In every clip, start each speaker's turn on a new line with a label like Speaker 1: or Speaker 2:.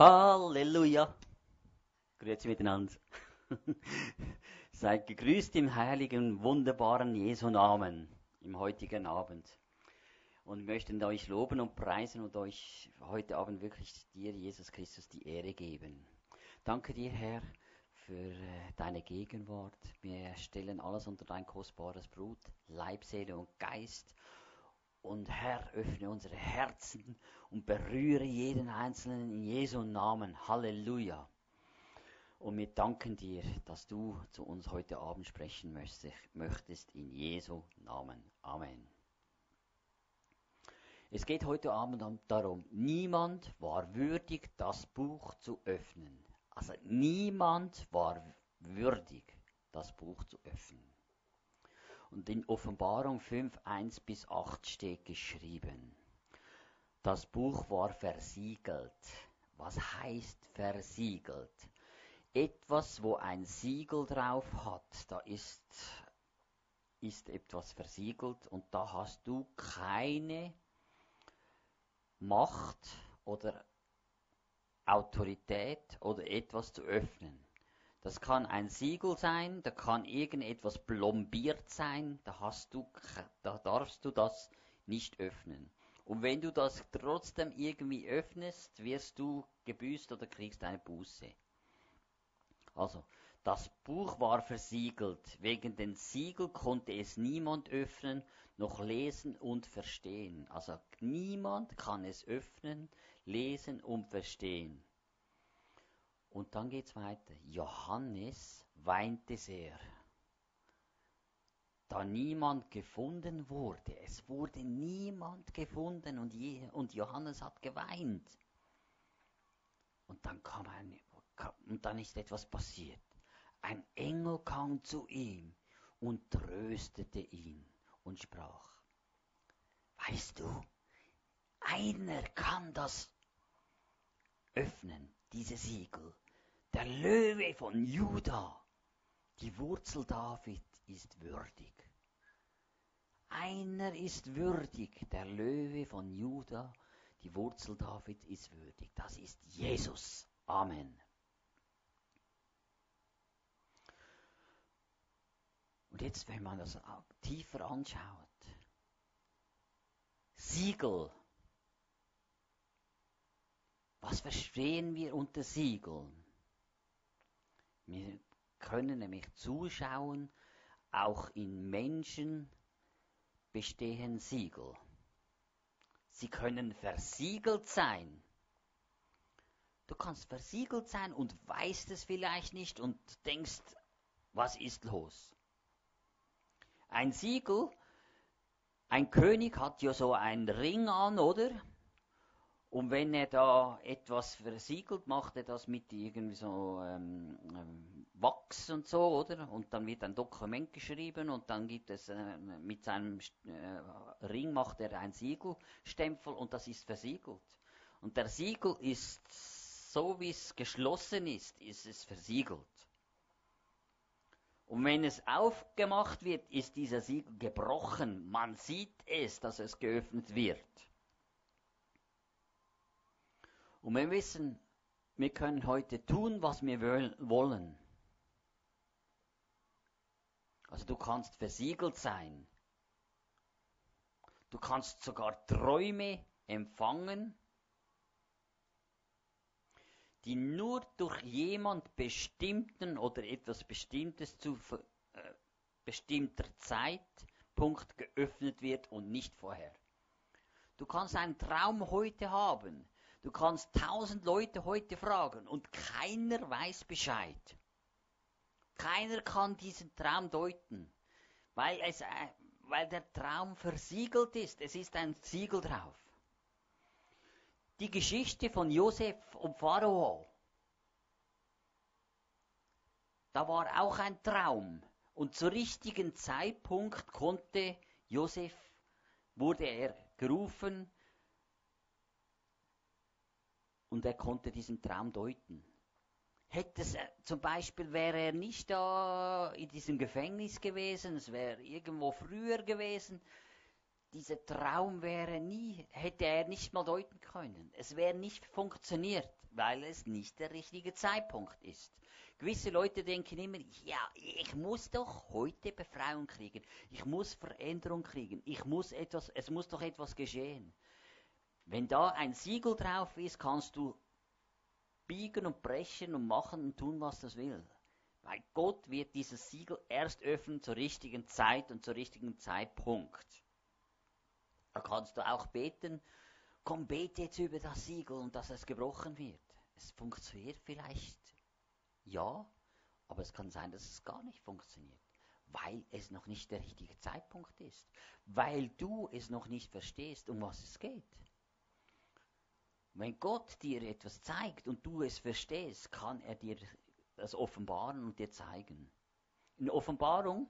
Speaker 1: Halleluja. Grüezi miteinander. Seid gegrüßt im heiligen, wunderbaren Jesu Namen im heutigen Abend. Und möchten euch loben und preisen und euch heute Abend wirklich dir, Jesus Christus, die Ehre geben. Danke dir, Herr, für äh, deine Gegenwart. Wir stellen alles unter dein kostbares Blut, Leib, Seele und Geist. Und Herr, öffne unsere Herzen und berühre jeden Einzelnen in Jesu Namen. Halleluja. Und wir danken dir, dass du zu uns heute Abend sprechen möchtest in Jesu Namen. Amen. Es geht heute Abend darum, niemand war würdig, das Buch zu öffnen. Also niemand war würdig, das Buch zu öffnen. Und in Offenbarung 5, 1 bis 8 steht geschrieben, das Buch war versiegelt. Was heißt versiegelt? Etwas, wo ein Siegel drauf hat, da ist, ist etwas versiegelt und da hast du keine Macht oder Autorität oder etwas zu öffnen. Das kann ein Siegel sein, da kann irgendetwas plombiert sein, da hast du, da darfst du das nicht öffnen. Und wenn du das trotzdem irgendwie öffnest, wirst du gebüßt oder kriegst eine Buße. Also, das Buch war versiegelt. Wegen den Siegel konnte es niemand öffnen, noch lesen und verstehen. Also niemand kann es öffnen, lesen und verstehen. Und dann geht's weiter. Johannes weinte sehr da niemand gefunden wurde. Es wurde niemand gefunden und, je, und Johannes hat geweint. Und dann kam ein, und dann ist etwas passiert. Ein Engel kam zu ihm und tröstete ihn und sprach, weißt du, einer kann das öffnen, diese Siegel. Der Löwe von Juda, die Wurzel David ist würdig. Einer ist würdig, der Löwe von Juda, die Wurzel David ist würdig. Das ist Jesus. Amen. Und jetzt, wenn man das tiefer anschaut, Siegel. Was verstehen wir unter Siegeln? Wir können nämlich zuschauen, auch in Menschen, bestehen Siegel. Sie können versiegelt sein. Du kannst versiegelt sein und weißt es vielleicht nicht und denkst, was ist los? Ein Siegel, ein König hat ja so einen Ring an, oder? Und wenn er da etwas versiegelt, macht er das mit irgendwie so ähm, ähm, Wachs und so, oder? Und dann wird ein Dokument geschrieben und dann gibt es äh, mit seinem äh, Ring macht er ein Siegelstempel und das ist versiegelt. Und der Siegel ist so wie es geschlossen ist, ist es versiegelt. Und wenn es aufgemacht wird, ist dieser Siegel gebrochen. Man sieht es, dass es geöffnet wird. Und wir wissen, wir können heute tun, was wir wollen. Also du kannst versiegelt sein. Du kannst sogar Träume empfangen, die nur durch jemand bestimmten oder etwas Bestimmtes zu äh, bestimmter Zeitpunkt geöffnet wird und nicht vorher. Du kannst einen Traum heute haben, Du kannst tausend Leute heute fragen und keiner weiß Bescheid. Keiner kann diesen Traum deuten, weil, es, äh, weil der Traum versiegelt ist. Es ist ein Siegel drauf. Die Geschichte von Josef und Pharao, da war auch ein Traum. Und zur richtigen Zeitpunkt konnte Josef, wurde er gerufen, und er konnte diesen Traum deuten. Hätte es, äh, zum Beispiel wäre er nicht da in diesem Gefängnis gewesen, es wäre irgendwo früher gewesen, dieser Traum wäre nie, hätte er nicht mal deuten können. Es wäre nicht funktioniert. weil es nicht der richtige Zeitpunkt ist. Gewisse Leute denken immer, ja, ich muss doch heute Befreiung kriegen. Ich muss Veränderung kriegen. Ich muss etwas, es muss doch etwas geschehen. Wenn da ein Siegel drauf ist, kannst du biegen und brechen und machen und tun, was das will. Weil Gott wird dieses Siegel erst öffnen zur richtigen Zeit und zur richtigen Zeitpunkt. Da kannst du auch beten, komm, bete jetzt über das Siegel und dass es gebrochen wird. Es funktioniert vielleicht, ja, aber es kann sein, dass es gar nicht funktioniert, weil es noch nicht der richtige Zeitpunkt ist, weil du es noch nicht verstehst, um was es geht. Wenn Gott dir etwas zeigt und du es verstehst, kann er dir das offenbaren und dir zeigen. In Offenbarung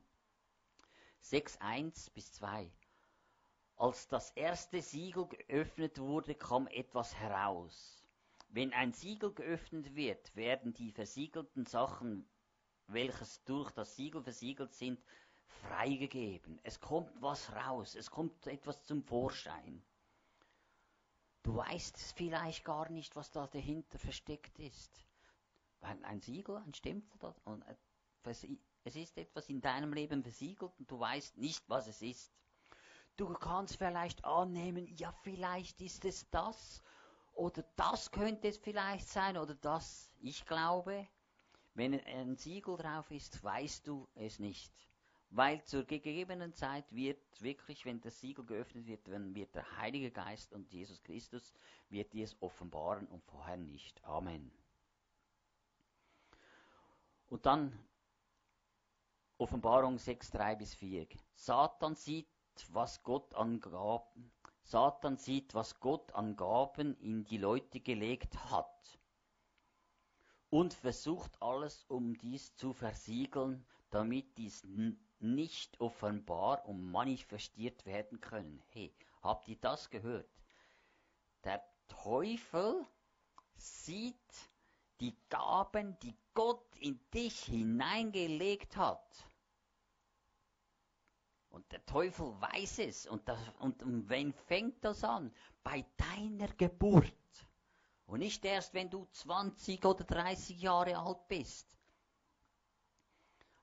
Speaker 1: 6, 1 bis 2. Als das erste Siegel geöffnet wurde, kam etwas heraus. Wenn ein Siegel geöffnet wird, werden die versiegelten Sachen, welches durch das Siegel versiegelt sind, freigegeben. Es kommt was raus, es kommt etwas zum Vorschein. Du weißt vielleicht gar nicht, was da dahinter versteckt ist. Ein Siegel, ein Stempel, und es ist etwas in deinem Leben versiegelt und du weißt nicht, was es ist. Du kannst vielleicht annehmen, ja, vielleicht ist es das oder das könnte es vielleicht sein oder das. Ich glaube, wenn ein Siegel drauf ist, weißt du es nicht. Weil zur gegebenen Zeit wird wirklich, wenn das Siegel geöffnet wird, dann wird der Heilige Geist und Jesus Christus wird dir offenbaren und vorher nicht. Amen. Und dann Offenbarung 6, 3 bis 4. Satan sieht, was Gott an Gaben, Satan sieht, was Gott an Gaben in die Leute gelegt hat und versucht alles, um dies zu versiegeln, damit dies nicht offenbar und manifestiert werden können. Hey, habt ihr das gehört? Der Teufel sieht die Gaben, die Gott in dich hineingelegt hat. Und der Teufel weiß es. Und, das, und, und wen fängt das an? Bei deiner Geburt. Und nicht erst, wenn du 20 oder 30 Jahre alt bist.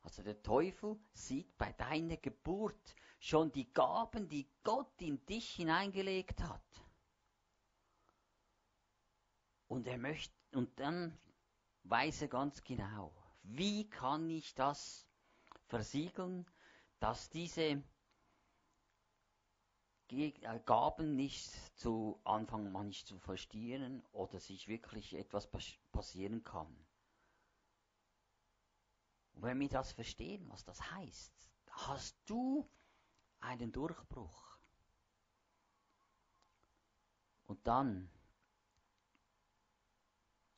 Speaker 1: Also der Teufel sieht bei deiner Geburt schon die Gaben, die Gott in dich hineingelegt hat. Und er möchte, und dann weiß er ganz genau, wie kann ich das versiegeln, dass diese äh, Gaben nicht zu Anfang mal nicht zu verstehen oder sich wirklich etwas passieren kann. Und wenn wir das verstehen, was das heißt, hast du einen Durchbruch. Und dann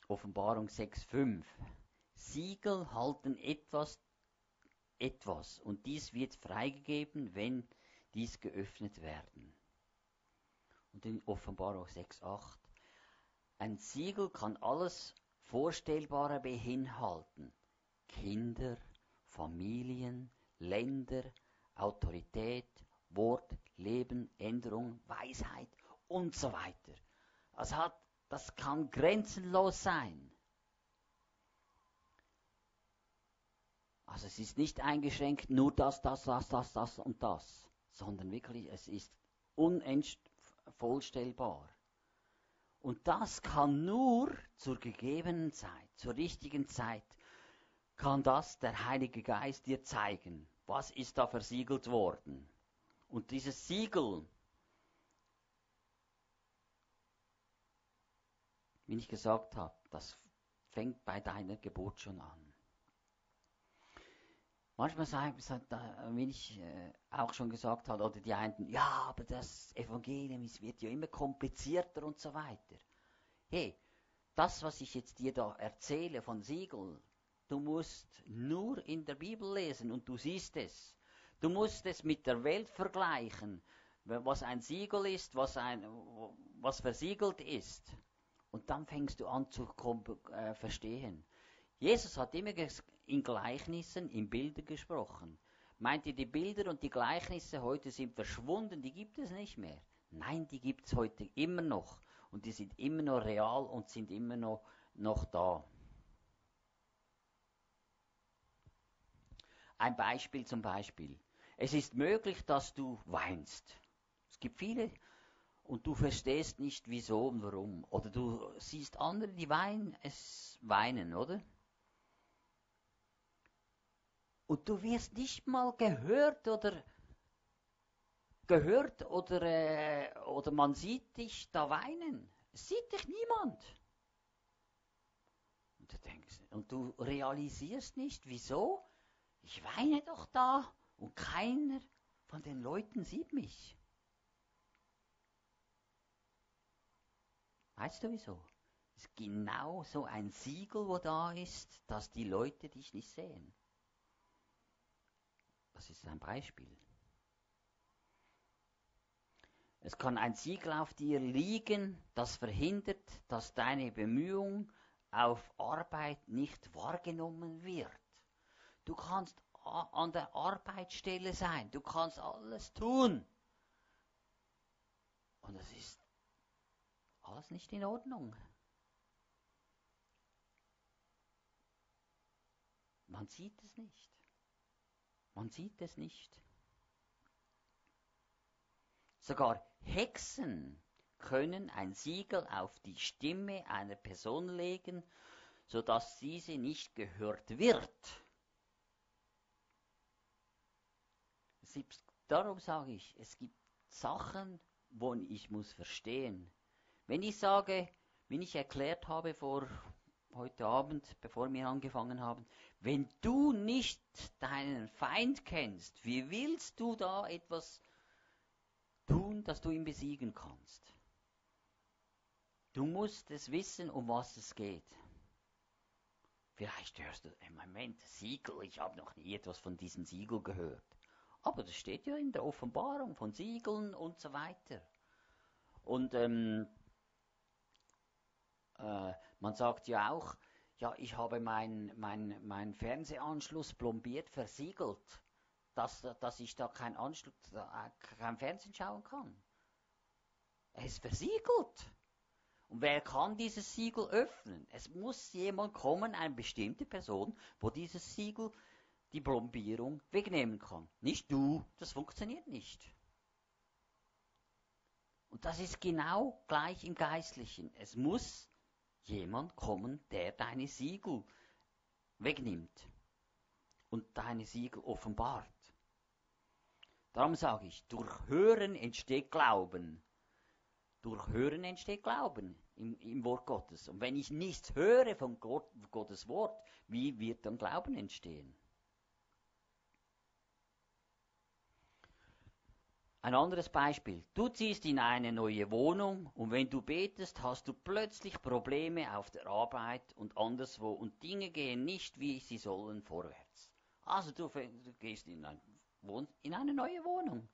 Speaker 1: Offenbarung 6.5. Siegel halten etwas, etwas und dies wird freigegeben, wenn dies geöffnet werden. Und in Offenbarung 6.8. Ein Siegel kann alles Vorstellbare beinhalten. Kinder, Familien, Länder, Autorität, Wort, Leben, Änderung, Weisheit und so weiter. Also hat, das kann grenzenlos sein. Also es ist nicht eingeschränkt nur das, das, das, das, das und das, sondern wirklich es ist unvollstellbar. Und das kann nur zur gegebenen Zeit, zur richtigen Zeit kann das der Heilige Geist dir zeigen. Was ist da versiegelt worden? Und dieses Siegel, wie ich gesagt habe, das fängt bei deiner Geburt schon an. Manchmal sagen, wie ich äh, auch schon gesagt habe, oder die einen, ja, aber das Evangelium es wird ja immer komplizierter und so weiter. Hey, das, was ich jetzt dir da erzähle von Siegel, Du musst nur in der Bibel lesen und du siehst es. Du musst es mit der Welt vergleichen, was ein Siegel ist, was, ein, was versiegelt ist. Und dann fängst du an zu äh, verstehen. Jesus hat immer in Gleichnissen, in Bildern gesprochen. Meint ihr, die Bilder und die Gleichnisse heute sind verschwunden, die gibt es nicht mehr? Nein, die gibt es heute immer noch. und die sind immer noch real und sind immer noch, noch da. Ein Beispiel zum Beispiel. Es ist möglich, dass du weinst. Es gibt viele und du verstehst nicht wieso und warum. Oder du siehst andere, die weinen, es weinen, oder? Und du wirst nicht mal gehört oder gehört oder, äh, oder man sieht dich da weinen. Es sieht dich niemand. Und du denkst, und du realisierst nicht, wieso? Ich weine doch da und keiner von den Leuten sieht mich. Weißt du wieso? Es ist genau so ein Siegel, wo da ist, dass die Leute dich nicht sehen. Das ist ein Beispiel. Es kann ein Siegel auf dir liegen, das verhindert, dass deine Bemühung auf Arbeit nicht wahrgenommen wird. Du kannst an der Arbeitsstelle sein, du kannst alles tun. Und es ist alles nicht in Ordnung. Man sieht es nicht. Man sieht es nicht. Sogar Hexen können ein Siegel auf die Stimme einer Person legen, sodass diese nicht gehört wird. Darum sage ich, es gibt Sachen, wo ich muss verstehen. Wenn ich sage, wie ich erklärt habe vor heute Abend, bevor wir angefangen haben, wenn du nicht deinen Feind kennst, wie willst du da etwas tun, dass du ihn besiegen kannst? Du musst es wissen, um was es geht. Vielleicht hörst du, im Moment, Siegel, ich habe noch nie etwas von diesem Siegel gehört. Aber das steht ja in der Offenbarung von Siegeln und so weiter. Und ähm, äh, man sagt ja auch, ja, ich habe meinen mein, mein Fernsehanschluss plombiert, versiegelt, dass, dass ich da kein Anschluss, kein Fernsehen schauen kann. Er ist versiegelt. Und wer kann dieses Siegel öffnen? Es muss jemand kommen, eine bestimmte Person, wo dieses Siegel die Plombierung wegnehmen kann. Nicht du, das funktioniert nicht. Und das ist genau gleich im Geistlichen. Es muss jemand kommen, der deine Siegel wegnimmt und deine Siegel offenbart. Darum sage ich, durch Hören entsteht Glauben. Durch Hören entsteht Glauben im, im Wort Gottes. Und wenn ich nichts höre von Gott, Gottes Wort, wie wird dann Glauben entstehen? Ein anderes Beispiel. Du ziehst in eine neue Wohnung und wenn du betest, hast du plötzlich Probleme auf der Arbeit und anderswo und Dinge gehen nicht, wie sie sollen, vorwärts. Also du, du gehst in, ein, in eine neue Wohnung.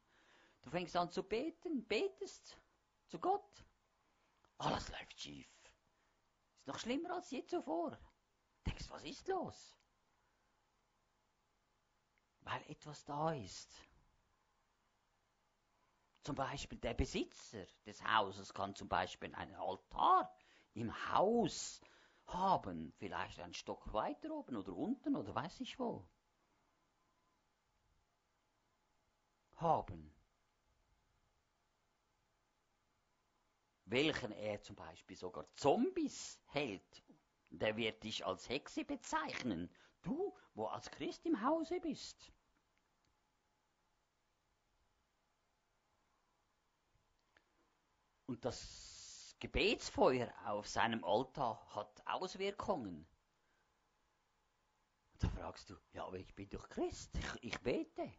Speaker 1: Du fängst an zu beten, betest zu Gott. Alles läuft schief. Ist noch schlimmer als je zuvor. Denkst, was ist los? Weil etwas da ist zum Beispiel der Besitzer des Hauses kann zum Beispiel einen Altar im Haus haben, vielleicht einen Stock weiter oben oder unten oder weiß ich wo. Haben. Welchen er zum Beispiel sogar Zombies hält. Der wird dich als Hexe bezeichnen. Du, wo als Christ im Hause bist. Und das Gebetsfeuer auf seinem Altar hat Auswirkungen. Da fragst du, ja, aber ich bin doch Christ, ich, ich bete.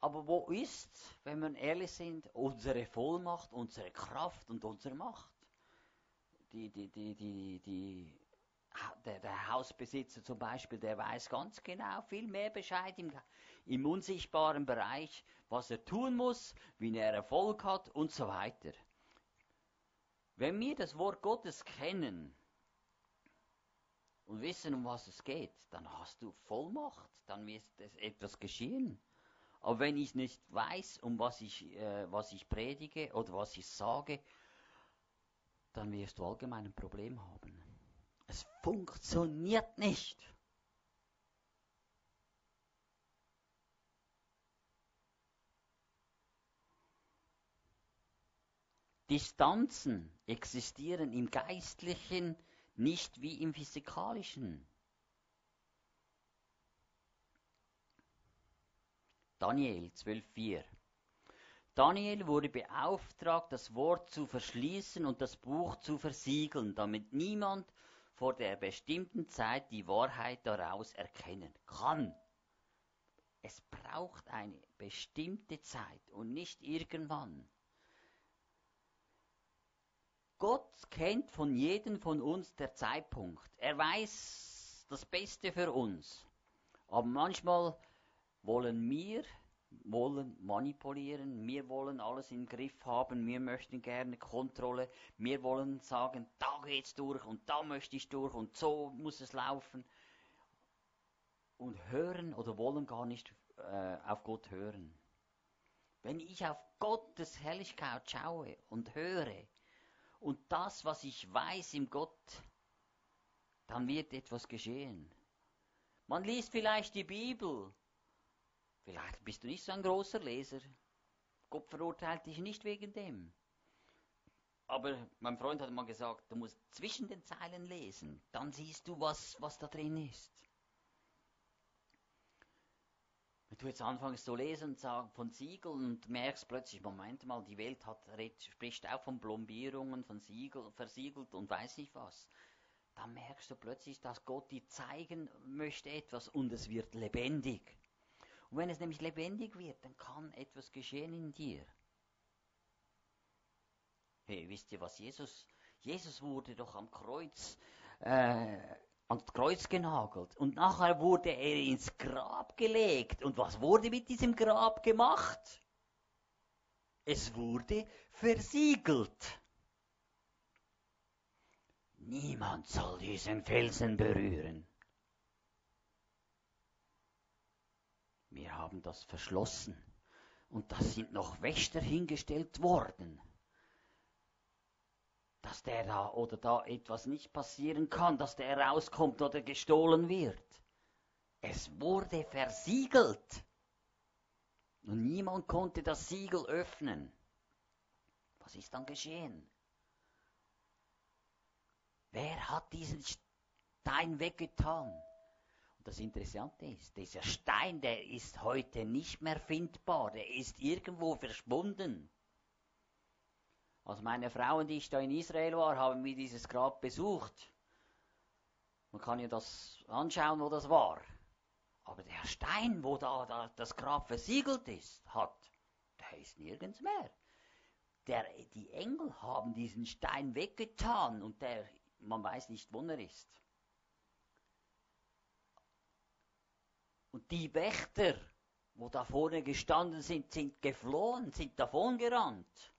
Speaker 1: Aber wo ist, wenn wir ehrlich sind, unsere Vollmacht, unsere Kraft und unsere Macht? Die, die, die, die, die, der, der, Hausbesitzer zum Beispiel, der weiß ganz genau viel mehr Bescheid im, im unsichtbaren Bereich, was er tun muss, wie er Erfolg hat und so weiter. Wenn wir das Wort Gottes kennen und wissen, um was es geht, dann hast du Vollmacht, dann wird etwas geschehen. Aber wenn ich nicht weiß, um was ich, äh, was ich predige oder was ich sage, dann wirst du allgemein ein Problem haben. Es funktioniert nicht. Distanzen existieren im Geistlichen nicht wie im Physikalischen. Daniel 12,4 Daniel wurde beauftragt, das Wort zu verschließen und das Buch zu versiegeln, damit niemand vor der bestimmten Zeit die Wahrheit daraus erkennen kann. Es braucht eine bestimmte Zeit und nicht irgendwann. Gott kennt von jedem von uns der Zeitpunkt. Er weiß das Beste für uns. Aber manchmal wollen wir wollen manipulieren, wir wollen alles im Griff haben, wir möchten gerne Kontrolle, wir wollen sagen, da geht's durch und da möchte ich durch und so muss es laufen und hören oder wollen gar nicht äh, auf Gott hören. Wenn ich auf Gottes Herrlichkeit schaue und höre und das, was ich weiß im Gott, dann wird etwas geschehen. Man liest vielleicht die Bibel Vielleicht bist du nicht so ein großer Leser. Gott verurteilt dich nicht wegen dem. Aber mein Freund hat mal gesagt, du musst zwischen den Zeilen lesen, dann siehst du, was, was da drin ist. Wenn du jetzt anfängst zu lesen und sagen von Siegeln und merkst plötzlich, Moment mal, die Welt hat, spricht auch von Plombierungen, von Siegel, versiegelt und weiß nicht was, dann merkst du plötzlich, dass Gott dir zeigen möchte etwas und es wird lebendig. Und wenn es nämlich lebendig wird, dann kann etwas geschehen in dir. Hey, wisst ihr was Jesus? Jesus wurde doch am Kreuz, äh, ans Kreuz genagelt und nachher wurde er ins Grab gelegt. Und was wurde mit diesem Grab gemacht? Es wurde versiegelt. Niemand soll diesen Felsen berühren. Wir haben das verschlossen. Und da sind noch Wächter hingestellt worden. Dass der da oder da etwas nicht passieren kann, dass der rauskommt oder gestohlen wird. Es wurde versiegelt. Und niemand konnte das Siegel öffnen. Was ist dann geschehen? Wer hat diesen Stein weggetan? das Interessante ist, dieser Stein, der ist heute nicht mehr findbar, der ist irgendwo verschwunden. Als meine Frau und ich da in Israel war, haben wir dieses Grab besucht. Man kann ja das anschauen, wo das war. Aber der Stein, wo da, da das Grab versiegelt ist, hat, der ist nirgends mehr. Der, die Engel haben diesen Stein weggetan und der, man weiß nicht, wo er ist. Und die Wächter, wo da vorne gestanden sind, sind geflohen, sind davongerannt.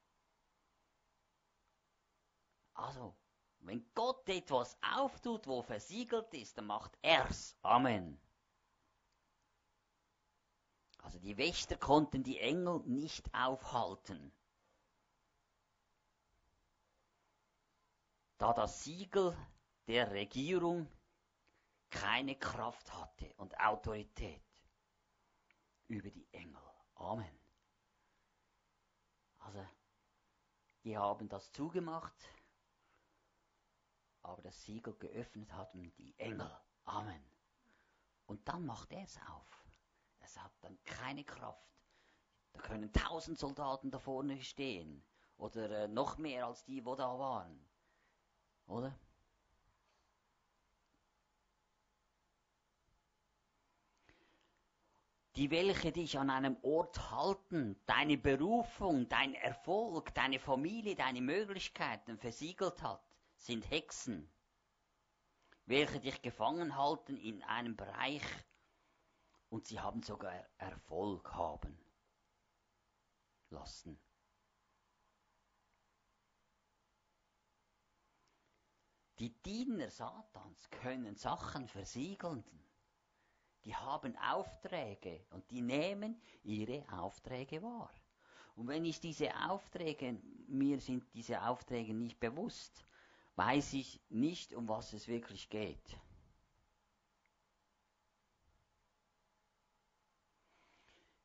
Speaker 1: Also, wenn Gott etwas auftut, wo versiegelt ist, dann macht er's. Amen. Also die Wächter konnten die Engel nicht aufhalten. Da das Siegel der Regierung keine Kraft hatte und Autorität über die Engel. Amen. Also, die haben das zugemacht, aber das Siegel geöffnet hatten die Engel. Amen. Und dann macht er es auf. Es hat dann keine Kraft. Da können tausend Soldaten da vorne stehen. Oder äh, noch mehr als die, wo da waren. Oder? die welche dich an einem Ort halten, deine Berufung, dein Erfolg, deine Familie, deine Möglichkeiten versiegelt hat, sind Hexen, welche dich gefangen halten in einem Bereich und sie haben sogar Erfolg haben lassen. Die Diener Satans können Sachen versiegeln die haben Aufträge und die nehmen ihre Aufträge wahr. Und wenn ich diese Aufträge, mir sind diese Aufträge nicht bewusst, weiß ich nicht, um was es wirklich geht.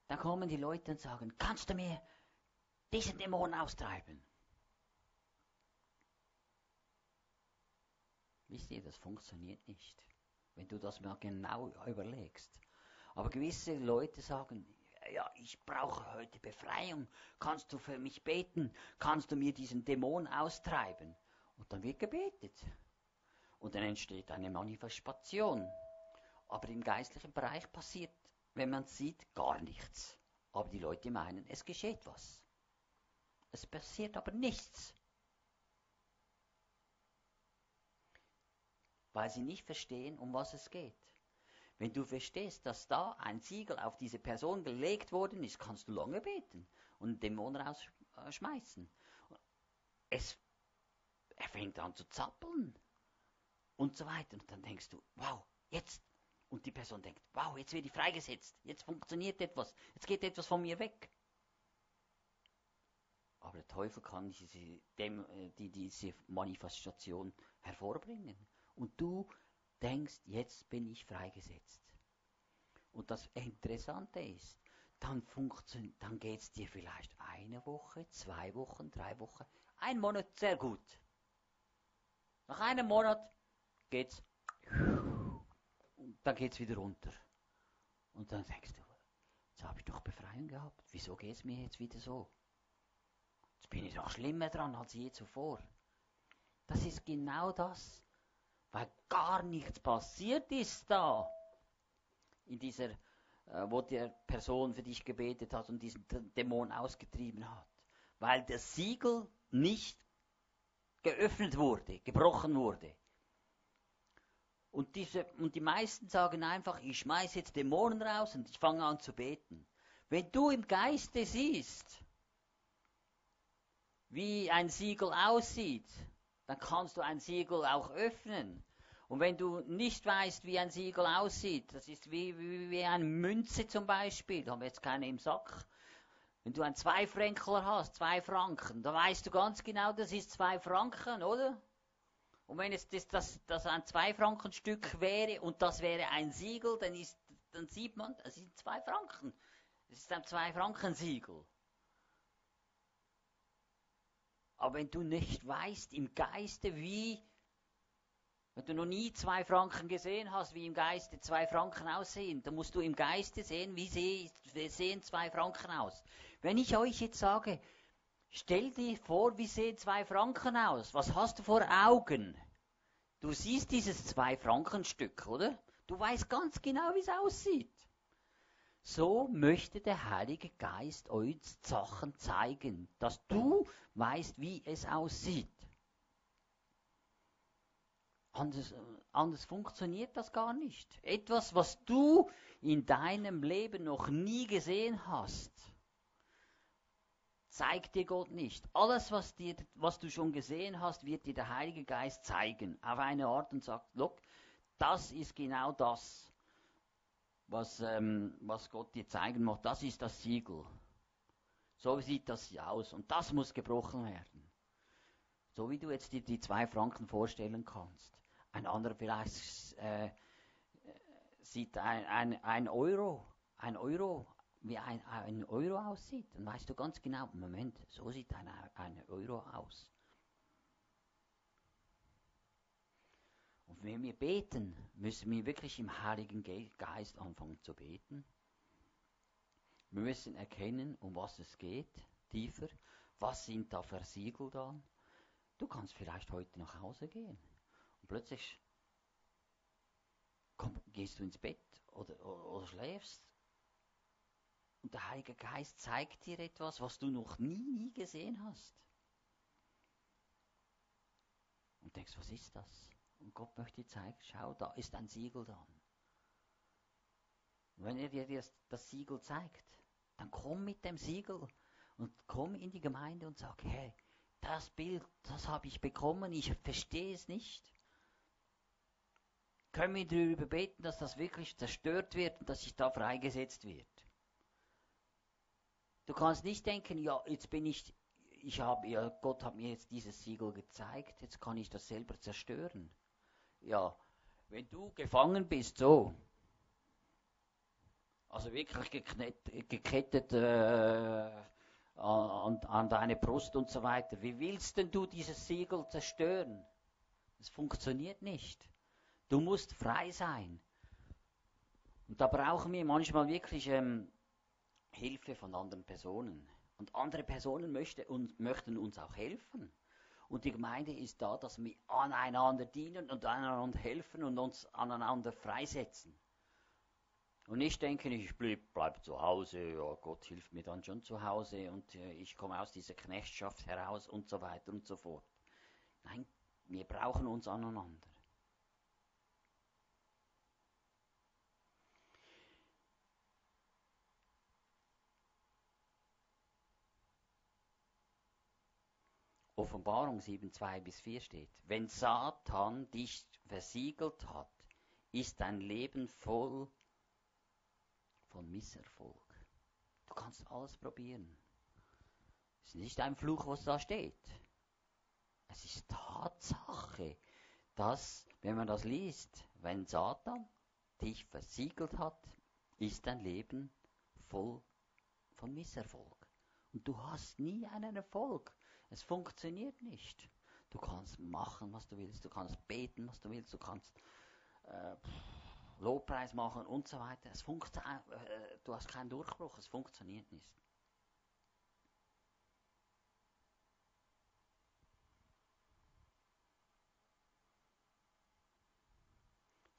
Speaker 1: Dann kommen die Leute und sagen, kannst du mir diesen Dämon austreiben? Wisst ihr, das funktioniert nicht, wenn du das mal genau überlegst. Aber gewisse Leute sagen, ja, ich brauche heute Befreiung. Kannst du für mich beten? Kannst du mir diesen Dämon austreiben? Und dann wird gebetet. Und dann entsteht eine Manifestation. Aber im geistlichen Bereich passiert, wenn man sieht, gar nichts. Aber die Leute meinen, es geschieht was. Es passiert aber nichts. Weil sie nicht verstehen, um was es geht. Wenn du verstehst, dass da ein Siegel auf diese Person gelegt worden ist, kannst du lange beten und einen Dämon rausschmeißen. Es, er fängt an zu zappeln und so weiter. Und dann denkst du, wow, jetzt. Und die Person denkt, wow, jetzt werde ich freigesetzt. Jetzt funktioniert etwas. Jetzt geht etwas von mir weg. Aber der Teufel kann diese, dem, äh, die, diese Manifestation hervorbringen. Und du denkst, jetzt bin ich freigesetzt. Und das Interessante ist, dann, dann geht es dir vielleicht eine Woche, zwei Wochen, drei Wochen, ein Monat sehr gut. Nach einem Monat geht's, und dann geht's wieder runter. Und dann denkst du, jetzt habe ich doch Befreiung gehabt. Wieso geht es mir jetzt wieder so? Jetzt bin ich noch schlimmer dran als je zuvor. Das ist genau das, weil gar nichts passiert ist da. In dieser, äh, wo die Person für dich gebetet hat und diesen Dämon ausgetrieben hat. Weil das Siegel nicht geöffnet wurde, gebrochen wurde. Und, diese, und die meisten sagen einfach, ich schmeiße jetzt Dämonen raus und ich fange an zu beten. Wenn du im Geiste siehst, wie ein Siegel aussieht, dann kannst du ein Siegel auch öffnen. Und wenn du nicht weißt, wie ein Siegel aussieht, das ist wie, wie, wie eine Münze zum Beispiel, da haben wir jetzt keine im Sack. Wenn du einen Zweifränkler hast, zwei Franken, dann weißt du ganz genau, das ist zwei Franken, oder? Und wenn es das, das, das ein Zwei-Franken-Stück wäre und das wäre ein Siegel, dann, ist, dann sieht man, es sind zwei Franken. Es ist ein Zwei-Franken-Siegel. Aber wenn du nicht weißt im Geiste, wie, wenn du noch nie zwei Franken gesehen hast, wie im Geiste zwei Franken aussehen, dann musst du im Geiste sehen, wie sehen zwei Franken aus. Wenn ich euch jetzt sage, stell dir vor, wie sehen zwei Franken aus, was hast du vor Augen? Du siehst dieses zwei Franken Stück, oder? Du weißt ganz genau, wie es aussieht. So möchte der Heilige Geist euch Sachen zeigen, dass du weißt, wie es aussieht. Anders, anders funktioniert das gar nicht. Etwas, was du in deinem Leben noch nie gesehen hast, zeigt dir Gott nicht. Alles, was, dir, was du schon gesehen hast, wird dir der Heilige Geist zeigen. Auf eine Art und sagt, look, das ist genau das was, ähm, was Gott dir zeigen möchte, das ist das Siegel. So sieht das aus und das muss gebrochen werden. So wie du jetzt dir die zwei Franken vorstellen kannst. Ein anderer vielleicht äh, sieht ein, ein, ein Euro, ein Euro, wie ein, ein Euro aussieht. Dann weißt du ganz genau, Moment, so sieht ein, ein Euro aus. Und wenn wir beten, müssen wir wirklich im Heiligen Geist anfangen zu beten. Wir müssen erkennen, um was es geht, tiefer. Was sind da für Siegel da? Du kannst vielleicht heute nach Hause gehen und plötzlich komm, gehst du ins Bett oder, oder, oder schläfst und der Heilige Geist zeigt dir etwas, was du noch nie, nie gesehen hast. Und denkst, was ist das? Und Gott möchte dir zeigen, schau, da ist ein Siegel dran. Und wenn er dir das, Siegel zeigt, dann komm mit dem Siegel und komm in die Gemeinde und sag, hey, das Bild, das habe ich bekommen, ich verstehe es nicht. Können wir darüber beten, dass das wirklich zerstört wird und dass ich da freigesetzt wird? Du kannst nicht denken, ja, jetzt bin ich ich habe ja, Gott hat mir jetzt dieses Siegel gezeigt, jetzt kann ich das selber zerstören. Ja, wenn du gefangen bist, so, also wirklich gekettet, gekettet äh, an, an deine Brust und so weiter, wie willst denn du dieses Siegel zerstören? Das funktioniert nicht. Du musst frei sein. Und da brauchen wir manchmal wirklich ähm, Hilfe von anderen Personen. Und andere Personen möchte, und, möchten uns auch helfen. Und die Gemeinde ist da, dass wir aneinander dienen und aneinander helfen und uns aneinander freisetzen. Und nicht denken, ich bleib, bleib zu Hause, ja, Gott hilft mir dann schon zu Hause und äh, ich komme aus dieser Knechtschaft heraus und so weiter und so fort. Nein, wir brauchen uns aneinander. Offenbarung 7, 2 bis 4 steht, wenn Satan dich versiegelt hat, ist dein Leben voll von Misserfolg. Du kannst alles probieren. Es ist nicht ein Fluch, was da steht. Es ist Tatsache, dass, wenn man das liest, wenn Satan dich versiegelt hat, ist dein Leben voll von Misserfolg. Und du hast nie einen Erfolg. Es funktioniert nicht. Du kannst machen, was du willst, du kannst beten, was du willst, du kannst äh, Lobpreis machen und so weiter. Es funktioniert, äh, du hast keinen Durchbruch, es funktioniert nicht.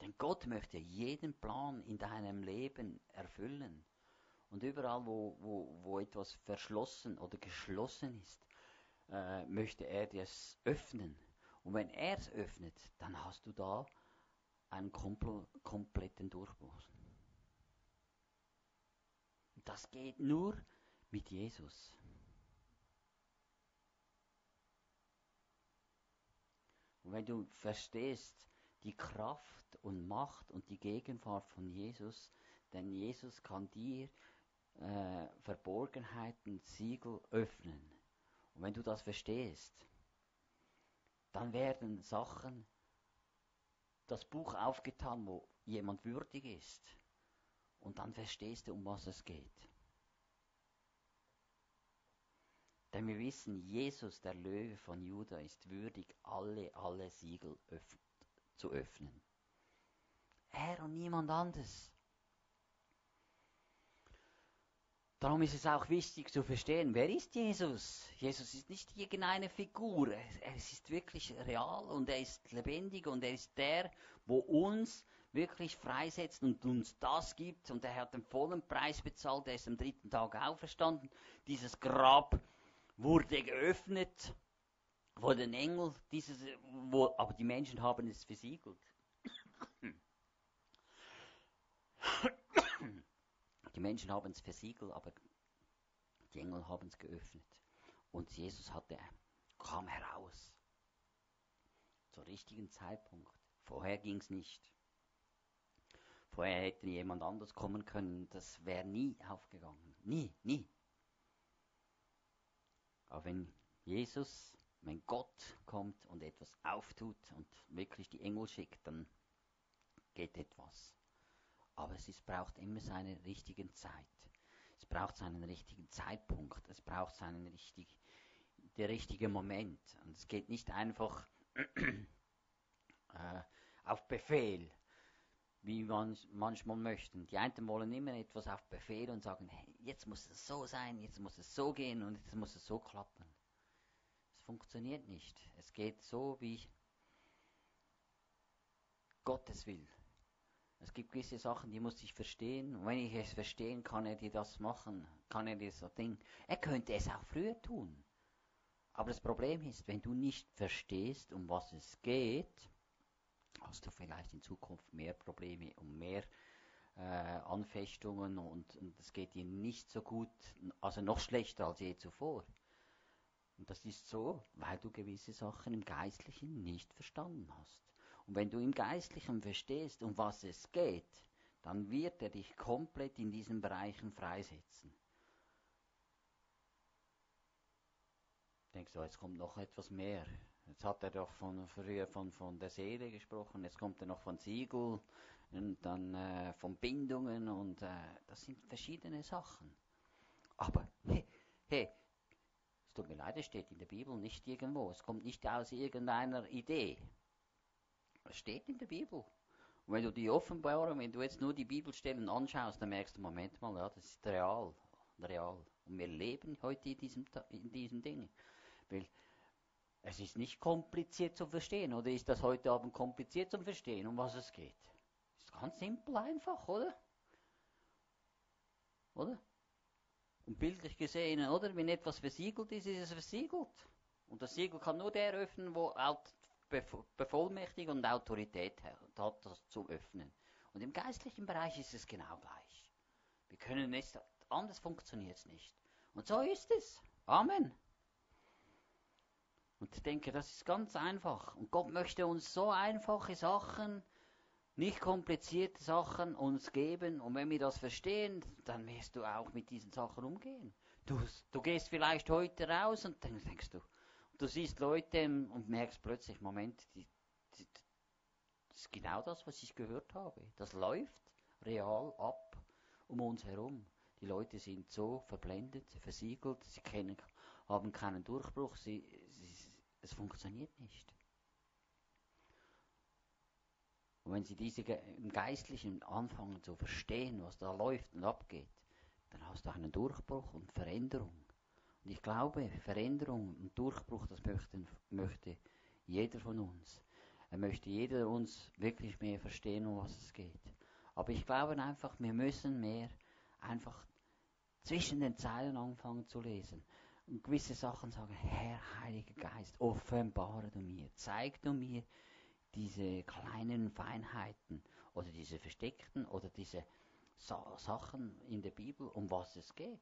Speaker 1: Denn Gott möchte jeden Plan in deinem Leben erfüllen. Und überall, wo, wo, wo etwas verschlossen oder geschlossen ist, äh, möchte er das öffnen. Und wenn er es öffnet, dann hast du da einen kompletten Durchbruch. Das geht nur mit Jesus. Und wenn du verstehst die Kraft und Macht und die Gegenwart von Jesus, denn Jesus kann dir äh, Verborgenheiten, Siegel öffnen. Und wenn du das verstehst, dann werden Sachen, das Buch aufgetan, wo jemand würdig ist. Und dann verstehst du, um was es geht. Denn wir wissen, Jesus, der Löwe von Juda, ist würdig, alle, alle Siegel öff zu öffnen. Er und niemand anders. Darum ist es auch wichtig zu verstehen, wer ist Jesus? Jesus ist nicht irgendeine Figur, er ist wirklich real und er ist lebendig und er ist der, wo uns wirklich freisetzt und uns das gibt und er hat den vollen Preis bezahlt, er ist am dritten Tag auferstanden. Dieses Grab wurde geöffnet vor den Engel, dieses, wo, aber die Menschen haben es versiegelt. Die Menschen haben es versiegelt, aber die Engel haben es geöffnet. Und Jesus hatte, kam heraus. Zur richtigen Zeitpunkt. Vorher ging es nicht. Vorher hätte jemand anders kommen können. Das wäre nie aufgegangen. Nie, nie. Aber wenn Jesus, wenn Gott kommt und etwas auftut und wirklich die Engel schickt, dann geht etwas. Aber es ist, braucht immer seine richtigen Zeit. Es braucht seinen richtigen Zeitpunkt. Es braucht seinen richtig, der richtige Moment. Und es geht nicht einfach äh, auf Befehl, wie man manchmal möchten. Die einen wollen immer etwas auf Befehl und sagen, hey, jetzt muss es so sein, jetzt muss es so gehen und jetzt muss es so klappen. Es funktioniert nicht. Es geht so, wie Gott es will. Es gibt gewisse Sachen, die muss ich verstehen. Und wenn ich es verstehen, kann er dir das machen, kann er dir so Ding. Er könnte es auch früher tun. Aber das Problem ist, wenn du nicht verstehst, um was es geht, hast du vielleicht in Zukunft mehr Probleme und mehr äh, Anfechtungen und, und es geht dir nicht so gut, also noch schlechter als je zuvor. Und das ist so, weil du gewisse Sachen im Geistlichen nicht verstanden hast. Und wenn du im Geistlichen verstehst, um was es geht, dann wird er dich komplett in diesen Bereichen freisetzen. denkst du, jetzt kommt noch etwas mehr. Jetzt hat er doch von, früher von, von der Seele gesprochen, jetzt kommt er noch von Siegel und dann äh, von Bindungen und äh, das sind verschiedene Sachen. Aber, hey, hey, es tut mir leid, es steht in der Bibel nicht irgendwo, es kommt nicht aus irgendeiner Idee. Es steht in der Bibel. Und wenn du die Offenbarung, wenn du jetzt nur die Bibelstellen anschaust, dann merkst du, Moment mal, ja, das ist real, real. Und wir leben heute in diesem, in diesem Ding. Weil es ist nicht kompliziert zu verstehen. Oder ist das heute Abend kompliziert zu verstehen, um was es geht? Ist ganz simpel einfach, oder? Oder? Und bildlich gesehen, oder? Wenn etwas versiegelt ist, ist es versiegelt. Und das Siegel kann nur der öffnen, wo Bevollmächtigung und Autorität hat, das zu öffnen. Und im geistlichen Bereich ist es genau gleich. Wir können es, anders funktioniert es nicht. Und so ist es. Amen. Und ich denke, das ist ganz einfach. Und Gott möchte uns so einfache Sachen, nicht komplizierte Sachen uns geben. Und wenn wir das verstehen, dann wirst du auch mit diesen Sachen umgehen. Du, du gehst vielleicht heute raus und dann denkst du, du siehst Leute und merkst plötzlich, Moment, die, die, das ist genau das, was ich gehört habe. Das läuft real ab um uns herum. Die Leute sind so verblendet, versiegelt, sie kennen, haben keinen Durchbruch, sie, sie, es funktioniert nicht. Und wenn sie diese im Geistlichen anfangen zu verstehen, was da läuft und abgeht, dann hast du einen Durchbruch und Veränderung. Und ich glaube, Veränderung und Durchbruch, das möchte, möchte jeder von uns. Er möchte jeder uns wirklich mehr verstehen, um was es geht. Aber ich glaube einfach, wir müssen mehr einfach zwischen den Zeilen anfangen zu lesen und gewisse Sachen sagen, Herr, Heiliger Geist, offenbare du mir, zeig du mir diese kleinen Feinheiten oder diese versteckten oder diese Sa Sachen in der Bibel, um was es geht.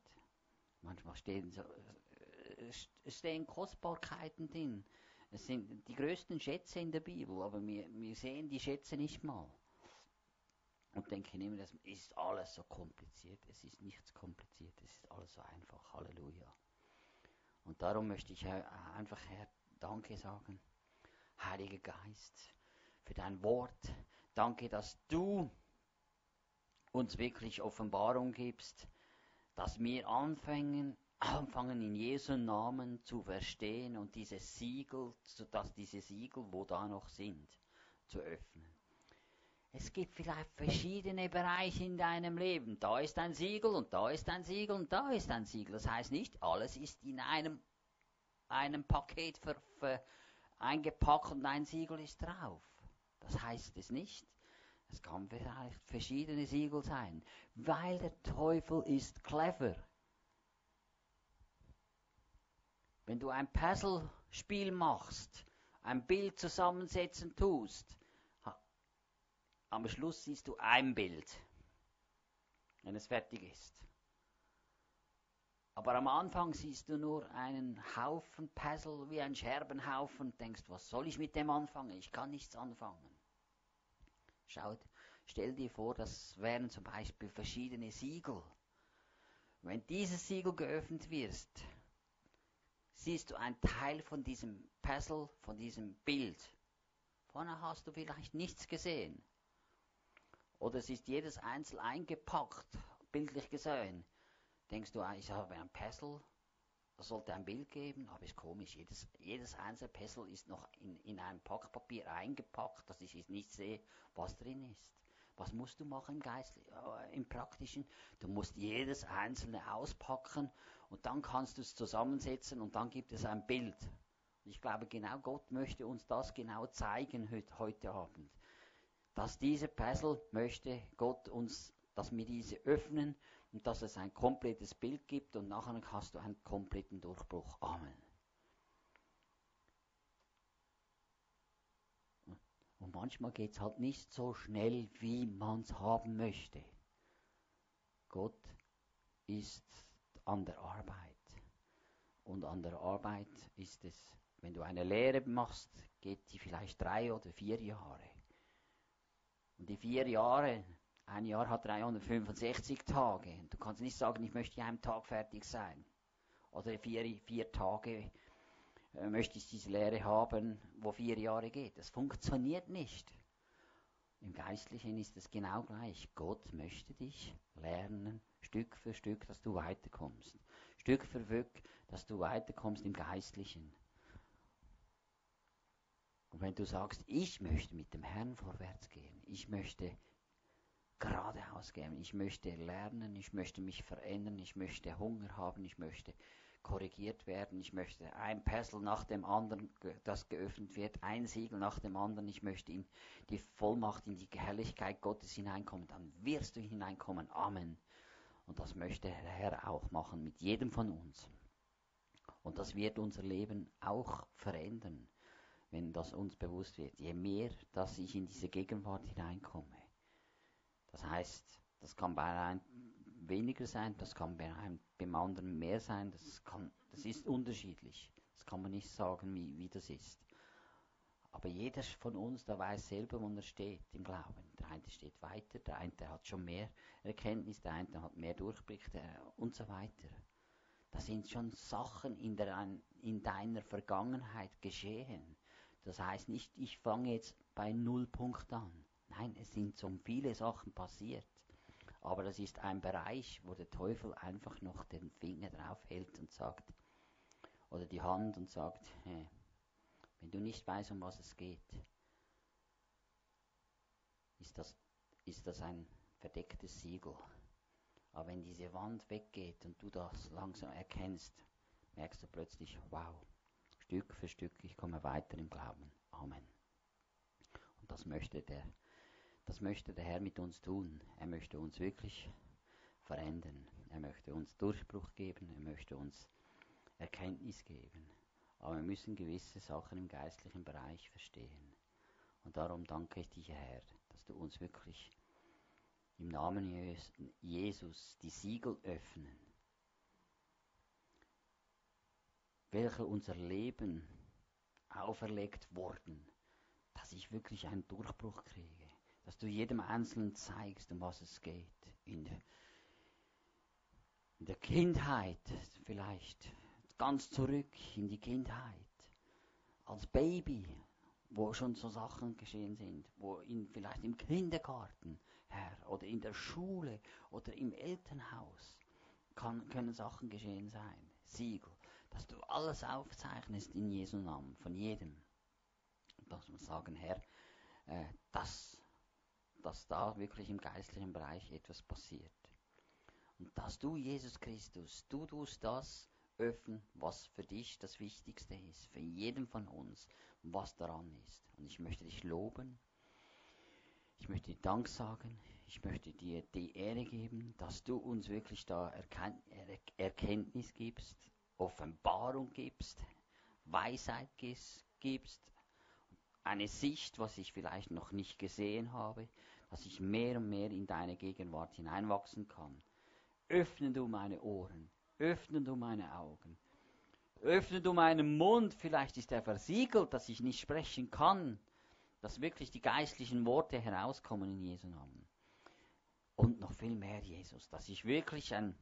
Speaker 1: Manchmal stehen, so, äh, es stehen Kostbarkeiten drin. Es sind die größten Schätze in der Bibel, aber wir, wir sehen die Schätze nicht mal. Und denken immer, das ist alles so kompliziert. Es ist nichts kompliziert, es ist alles so einfach. Halleluja. Und darum möchte ich einfach, Herr, Danke sagen. Heiliger Geist, für dein Wort. Danke, dass du uns wirklich Offenbarung gibst, dass wir anfangen, anfangen in Jesu Namen zu verstehen und diese Siegel, dass diese Siegel, wo da noch sind, zu öffnen. Es gibt vielleicht verschiedene Bereiche in deinem Leben. Da ist ein Siegel und da ist ein Siegel und da ist ein Siegel. Das heißt nicht, alles ist in einem, einem Paket für, für eingepackt und ein Siegel ist drauf. Das heißt es nicht. Es kann vielleicht verschiedene Siegel sein, weil der Teufel ist clever. Wenn du ein Puzzle-Spiel machst, ein Bild zusammensetzen tust, am Schluss siehst du ein Bild, wenn es fertig ist. Aber am Anfang siehst du nur einen Haufen Puzzle wie ein Scherbenhaufen und denkst, was soll ich mit dem anfangen? Ich kann nichts anfangen. Schaut, stell dir vor, das wären zum Beispiel verschiedene Siegel. Wenn dieses Siegel geöffnet wird, siehst du einen Teil von diesem Puzzle, von diesem Bild. Vorne hast du vielleicht nichts gesehen. Oder es ist jedes einzeln eingepackt, bildlich gesehen. Denkst du, ah, ich habe ein Puzzle, das sollte ein Bild geben, aber ist komisch. Jedes, jedes einzelne Puzzle ist noch in, in einem Packpapier eingepackt, dass ich nicht sehe, was drin ist. Was musst du machen im Geistlichen, äh, im Praktischen? Du musst jedes einzelne auspacken und dann kannst du es zusammensetzen und dann gibt es ein Bild. Und ich glaube, genau Gott möchte uns das genau zeigen heute, heute Abend dass diese Puzzle möchte Gott uns, dass wir diese öffnen und dass es ein komplettes Bild gibt und nachher hast du einen kompletten Durchbruch. Amen. Und manchmal geht es halt nicht so schnell, wie man es haben möchte. Gott ist an der Arbeit. Und an der Arbeit ist es, wenn du eine Lehre machst, geht die vielleicht drei oder vier Jahre. Und die vier Jahre, ein Jahr hat 365 Tage. Du kannst nicht sagen, ich möchte in einem Tag fertig sein. Oder vier, vier Tage äh, möchte ich diese Lehre haben, wo vier Jahre geht. Das funktioniert nicht. Im Geistlichen ist es genau gleich. Gott möchte dich lernen, Stück für Stück, dass du weiterkommst. Stück für Stück, dass du weiterkommst im Geistlichen. Und wenn du sagst, ich möchte mit dem Herrn vorwärts gehen, ich möchte geradeaus gehen, ich möchte lernen, ich möchte mich verändern, ich möchte Hunger haben, ich möchte korrigiert werden. Ich möchte ein Pessel nach dem anderen, das geöffnet wird, ein Siegel nach dem anderen. Ich möchte in die Vollmacht, in die Herrlichkeit Gottes hineinkommen. Dann wirst du hineinkommen. Amen. Und das möchte der Herr auch machen mit jedem von uns. Und das wird unser Leben auch verändern, wenn das uns bewusst wird. Je mehr, dass ich in diese Gegenwart hineinkomme. Das heißt, das kann bei einem weniger sein, das kann bei einem beim anderen mehr sein, das, kann, das ist unterschiedlich. Das kann man nicht sagen, wie, wie das ist. Aber jeder von uns, der weiß selber, wo er steht im Glauben. Der eine steht weiter, der eine hat schon mehr Erkenntnis, der eine hat mehr Durchblick der, und so weiter. Das sind schon Sachen in, der, in deiner Vergangenheit geschehen. Das heißt nicht, ich fange jetzt bei Nullpunkt an. Nein, es sind so viele Sachen passiert. Aber das ist ein Bereich, wo der Teufel einfach noch den Finger drauf hält und sagt, oder die Hand und sagt, hey, wenn du nicht weißt, um was es geht, ist das, ist das ein verdecktes Siegel. Aber wenn diese Wand weggeht und du das langsam erkennst, merkst du plötzlich, wow, Stück für Stück, ich komme weiter im Glauben. Amen. Und das möchte der das möchte der Herr mit uns tun. Er möchte uns wirklich verändern. Er möchte uns Durchbruch geben. Er möchte uns Erkenntnis geben. Aber wir müssen gewisse Sachen im geistlichen Bereich verstehen. Und darum danke ich dir, Herr, dass du uns wirklich im Namen Jesus die Siegel öffnen, welche unser Leben auferlegt wurden, dass ich wirklich einen Durchbruch kriege dass du jedem Einzelnen zeigst, um was es geht. In der, in der Kindheit vielleicht, ganz zurück in die Kindheit, als Baby, wo schon so Sachen geschehen sind, wo in, vielleicht im Kindergarten, Herr, oder in der Schule oder im Elternhaus kann, können Sachen geschehen sein. Siegel, dass du alles aufzeichnest in Jesu Namen, von jedem. Dass wir sagen, Herr, äh, das dass da wirklich im geistlichen Bereich etwas passiert. Und dass du, Jesus Christus, du tust das öffnen, was für dich das Wichtigste ist, für jeden von uns, was daran ist. Und ich möchte dich loben, ich möchte dir Dank sagen, ich möchte dir die Ehre geben, dass du uns wirklich da Erken er Erkenntnis gibst, Offenbarung gibst, Weisheit gibst, eine Sicht, was ich vielleicht noch nicht gesehen habe, dass ich mehr und mehr in deine Gegenwart hineinwachsen kann. Öffne du meine Ohren, öffne du meine Augen, öffne du meinen Mund, vielleicht ist er versiegelt, dass ich nicht sprechen kann, dass wirklich die geistlichen Worte herauskommen in Jesu Namen. Und noch viel mehr, Jesus, dass ich wirklich ein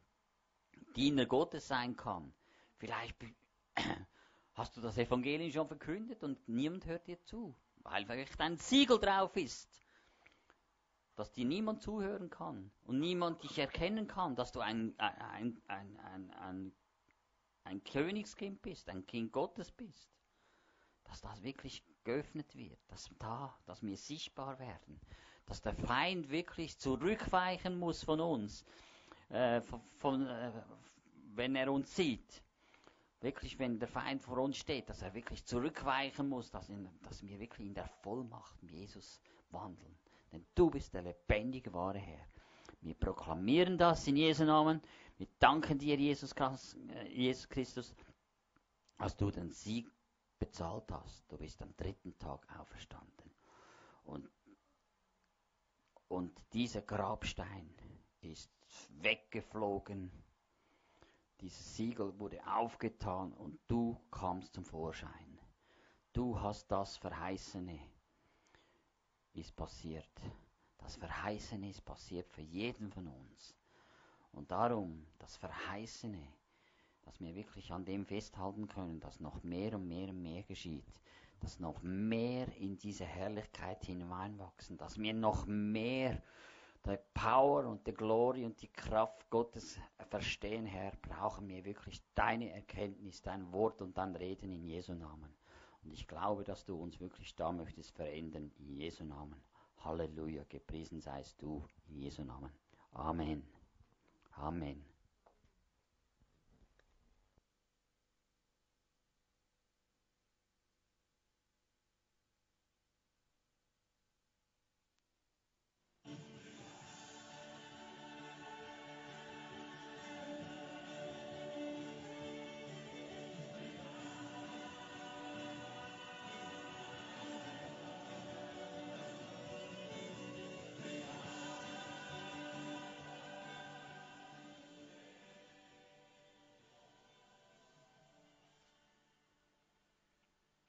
Speaker 1: Diener Gottes sein kann. Vielleicht hast du das Evangelium schon verkündet und niemand hört dir zu, weil vielleicht ein Siegel drauf ist dass dir niemand zuhören kann und niemand dich erkennen kann, dass du ein, ein, ein, ein, ein, ein Königskind bist, ein Kind Gottes bist. Dass das wirklich geöffnet wird, dass da, dass wir sichtbar werden, dass der Feind wirklich zurückweichen muss von uns, äh, von, von äh, wenn er uns sieht. Wirklich, wenn der Feind vor uns steht, dass er wirklich zurückweichen muss, dass, in, dass wir wirklich in der Vollmacht Jesus wandeln denn du bist der lebendige, wahre Herr. Wir proklamieren das in Jesu Namen. Wir danken dir, Jesus, äh, Jesus Christus, dass du den Sieg bezahlt hast. Du bist am dritten Tag auferstanden. Und, und dieser Grabstein ist weggeflogen. Dieses Siegel wurde aufgetan und du kamst zum Vorschein. Du hast das Verheißene ist passiert. Das Verheißene ist passiert für jeden von uns. Und darum, das Verheißene, dass wir wirklich an dem festhalten können, dass noch mehr und mehr und mehr geschieht, dass noch mehr in diese Herrlichkeit hineinwachsen, dass wir noch mehr die Power und die Glory und die Kraft Gottes verstehen, Herr, brauchen wir wirklich deine Erkenntnis, dein Wort und dein Reden in Jesu Namen. Und ich glaube, dass du uns wirklich da möchtest verändern in Jesu Namen. Halleluja, gepriesen seist du in Jesu Namen. Amen. Amen.